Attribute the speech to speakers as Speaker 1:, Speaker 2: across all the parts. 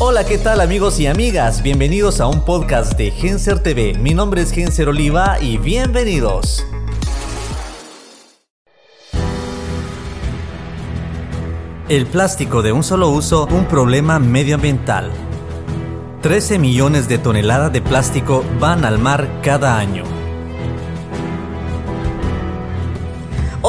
Speaker 1: Hola, ¿qué tal amigos y amigas? Bienvenidos a un podcast de Genser TV. Mi nombre es Genser Oliva y bienvenidos. El plástico de un solo uso, un problema medioambiental. 13 millones de toneladas de plástico van al mar cada año.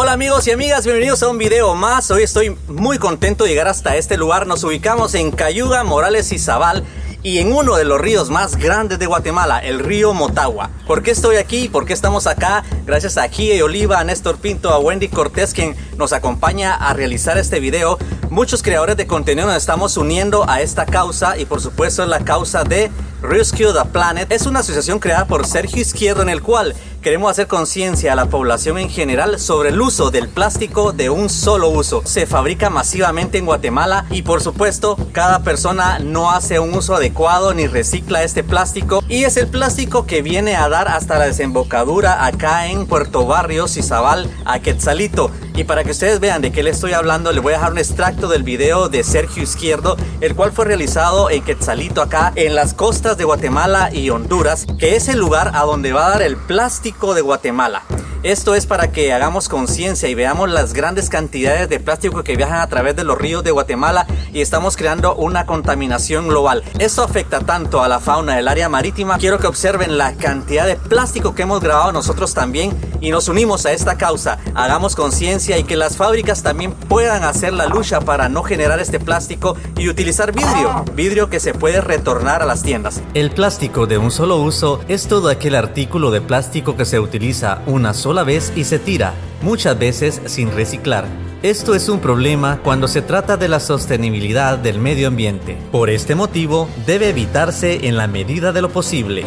Speaker 1: Hola amigos y amigas, bienvenidos a un video más. Hoy estoy muy contento de llegar hasta este lugar. Nos ubicamos en Cayuga, Morales y Zabal y en uno de los ríos más grandes de Guatemala, el río Motagua. ¿Por qué estoy aquí? ¿Por qué estamos acá? Gracias a Kie Oliva, a Néstor Pinto, a Wendy Cortés, quien nos acompaña a realizar este video. Muchos creadores de contenido nos estamos uniendo a esta causa y por supuesto la causa de Rescue the Planet. Es una asociación creada por Sergio Izquierdo en el cual Queremos hacer conciencia a la población en general sobre el uso del plástico de un solo uso. Se fabrica masivamente en Guatemala y por supuesto cada persona no hace un uso adecuado ni recicla este plástico y es el plástico que viene a dar hasta la desembocadura acá en Puerto Barrios y Zabal a Quetzalito. Y para que ustedes vean de qué le estoy hablando, le voy a dejar un extracto del video de Sergio Izquierdo, el cual fue realizado en Quetzalito acá en las costas de Guatemala y Honduras, que es el lugar a donde va a dar el plástico de Guatemala. Esto es para que hagamos conciencia y veamos las grandes cantidades de plástico que viajan a través de los ríos de Guatemala y estamos creando una contaminación global. Esto afecta tanto a la fauna del área marítima. Quiero que observen la cantidad de plástico que hemos grabado nosotros también y nos unimos a esta causa. Hagamos conciencia y que las fábricas también puedan hacer la lucha para no generar este plástico y utilizar vidrio, vidrio que se puede retornar a las tiendas. El plástico de un solo uso es todo aquel artículo de plástico que se utiliza una sola vez y se tira, muchas veces sin reciclar. Esto es un problema cuando se trata de la sostenibilidad del medio ambiente. Por este motivo, debe evitarse en la medida de lo posible.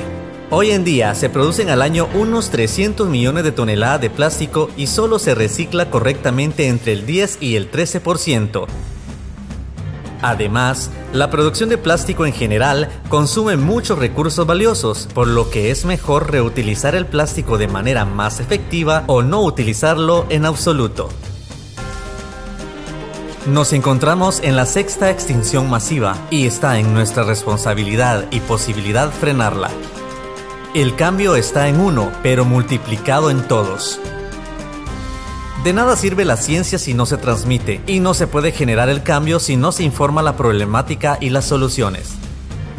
Speaker 1: Hoy en día se producen al año unos 300 millones de toneladas de plástico y solo se recicla correctamente entre el 10 y el 13%. Además, la producción de plástico en general consume muchos recursos valiosos, por lo que es mejor reutilizar el plástico de manera más efectiva o no utilizarlo en absoluto. Nos encontramos en la sexta extinción masiva y está en nuestra responsabilidad y posibilidad frenarla. El cambio está en uno, pero multiplicado en todos. De nada sirve la ciencia si no se transmite, y no se puede generar el cambio si no se informa la problemática y las soluciones.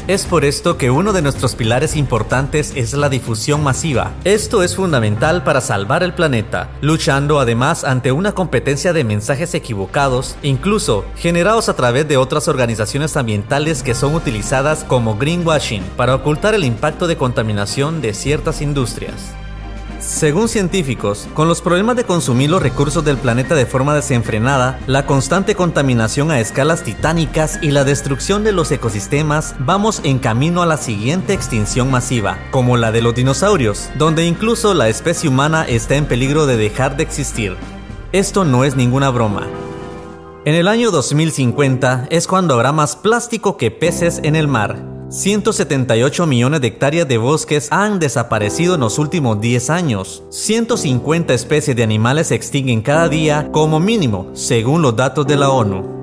Speaker 1: Es por esto que uno de nuestros pilares importantes es la difusión masiva. Esto es fundamental para salvar el planeta, luchando además ante una competencia de mensajes equivocados, incluso generados a través de otras organizaciones ambientales que son utilizadas como greenwashing para ocultar el impacto de contaminación de ciertas industrias. Según científicos, con los problemas de consumir los recursos del planeta de forma desenfrenada, la constante contaminación a escalas titánicas y la destrucción de los ecosistemas, vamos en camino a la siguiente extinción masiva, como la de los dinosaurios, donde incluso la especie humana está en peligro de dejar de existir. Esto no es ninguna broma. En el año 2050 es cuando habrá más plástico que peces en el mar, 178 millones de hectáreas de bosques han desaparecido en los últimos 10 años. 150 especies de animales se extinguen cada día como mínimo, según los datos de la ONU.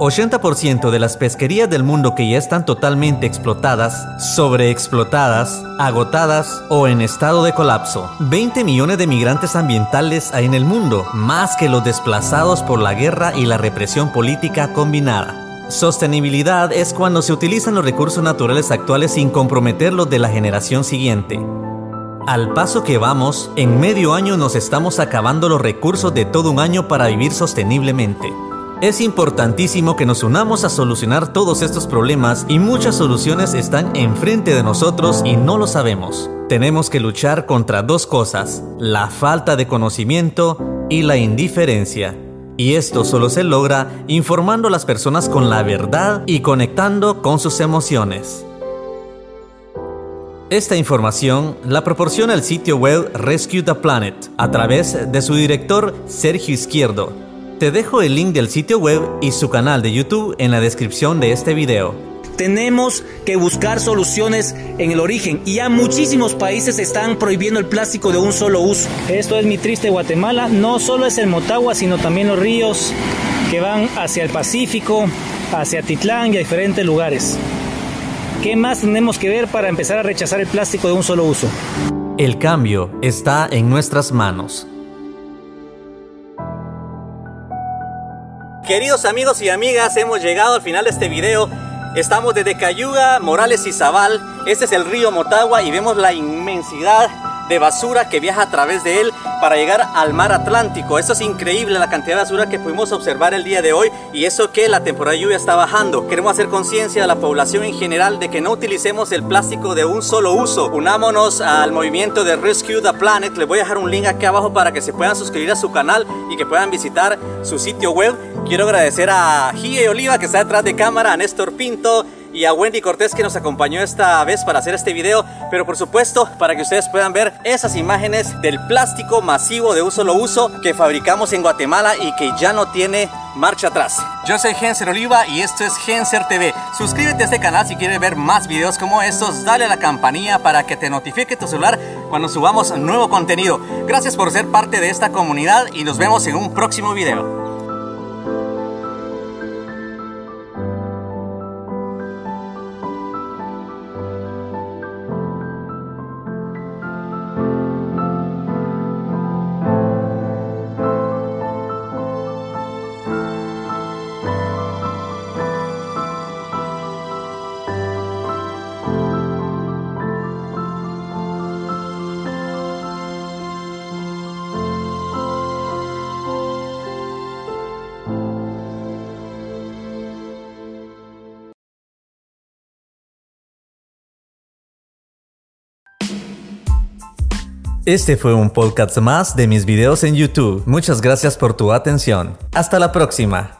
Speaker 1: 80% de las pesquerías del mundo que ya están totalmente explotadas, sobreexplotadas, agotadas o en estado de colapso. 20 millones de migrantes ambientales hay en el mundo, más que los desplazados por la guerra y la represión política combinada. Sostenibilidad es cuando se utilizan los recursos naturales actuales sin comprometerlos de la generación siguiente. Al paso que vamos, en medio año nos estamos acabando los recursos de todo un año para vivir sosteniblemente. Es importantísimo que nos unamos a solucionar todos estos problemas y muchas soluciones están enfrente de nosotros y no lo sabemos. Tenemos que luchar contra dos cosas, la falta de conocimiento y la indiferencia. Y esto solo se logra informando a las personas con la verdad y conectando con sus emociones. Esta información la proporciona el sitio web Rescue the Planet a través de su director Sergio Izquierdo. Te dejo el link del sitio web y su canal de YouTube en la descripción de este video.
Speaker 2: Tenemos que buscar soluciones en el origen y ya muchísimos países están prohibiendo el plástico de un solo uso. Esto es mi triste Guatemala, no solo es el Motagua, sino también los ríos que van hacia el Pacífico, hacia Titlán y a diferentes lugares. ¿Qué más tenemos que ver para empezar a rechazar el plástico de un solo uso?
Speaker 1: El cambio está en nuestras manos. Queridos amigos y amigas, hemos llegado al final de este video. Estamos desde Cayuga, Morales y Zabal. Este es el río Motagua y vemos la inmensidad de basura que viaja a través de él para llegar al mar Atlántico. Esto es increíble la cantidad de basura que pudimos observar el día de hoy y eso que la temporada de lluvia está bajando. Queremos hacer conciencia a la población en general de que no utilicemos el plástico de un solo uso. Unámonos al movimiento de Rescue the Planet. Les voy a dejar un link aquí abajo para que se puedan suscribir a su canal y que puedan visitar su sitio web. Quiero agradecer a Gie Oliva que está detrás de cámara, a Néstor Pinto, y a Wendy Cortés que nos acompañó esta vez para hacer este video, pero por supuesto para que ustedes puedan ver esas imágenes del plástico masivo de un solo uso que fabricamos en Guatemala y que ya no tiene marcha atrás. Yo soy Genser Oliva y esto es Genser TV. Suscríbete a este canal si quieres ver más videos como estos, dale a la campanilla para que te notifique tu celular cuando subamos nuevo contenido. Gracias por ser parte de esta comunidad y nos vemos en un próximo video. Este fue un podcast más de mis videos en YouTube. Muchas gracias por tu atención. Hasta la próxima.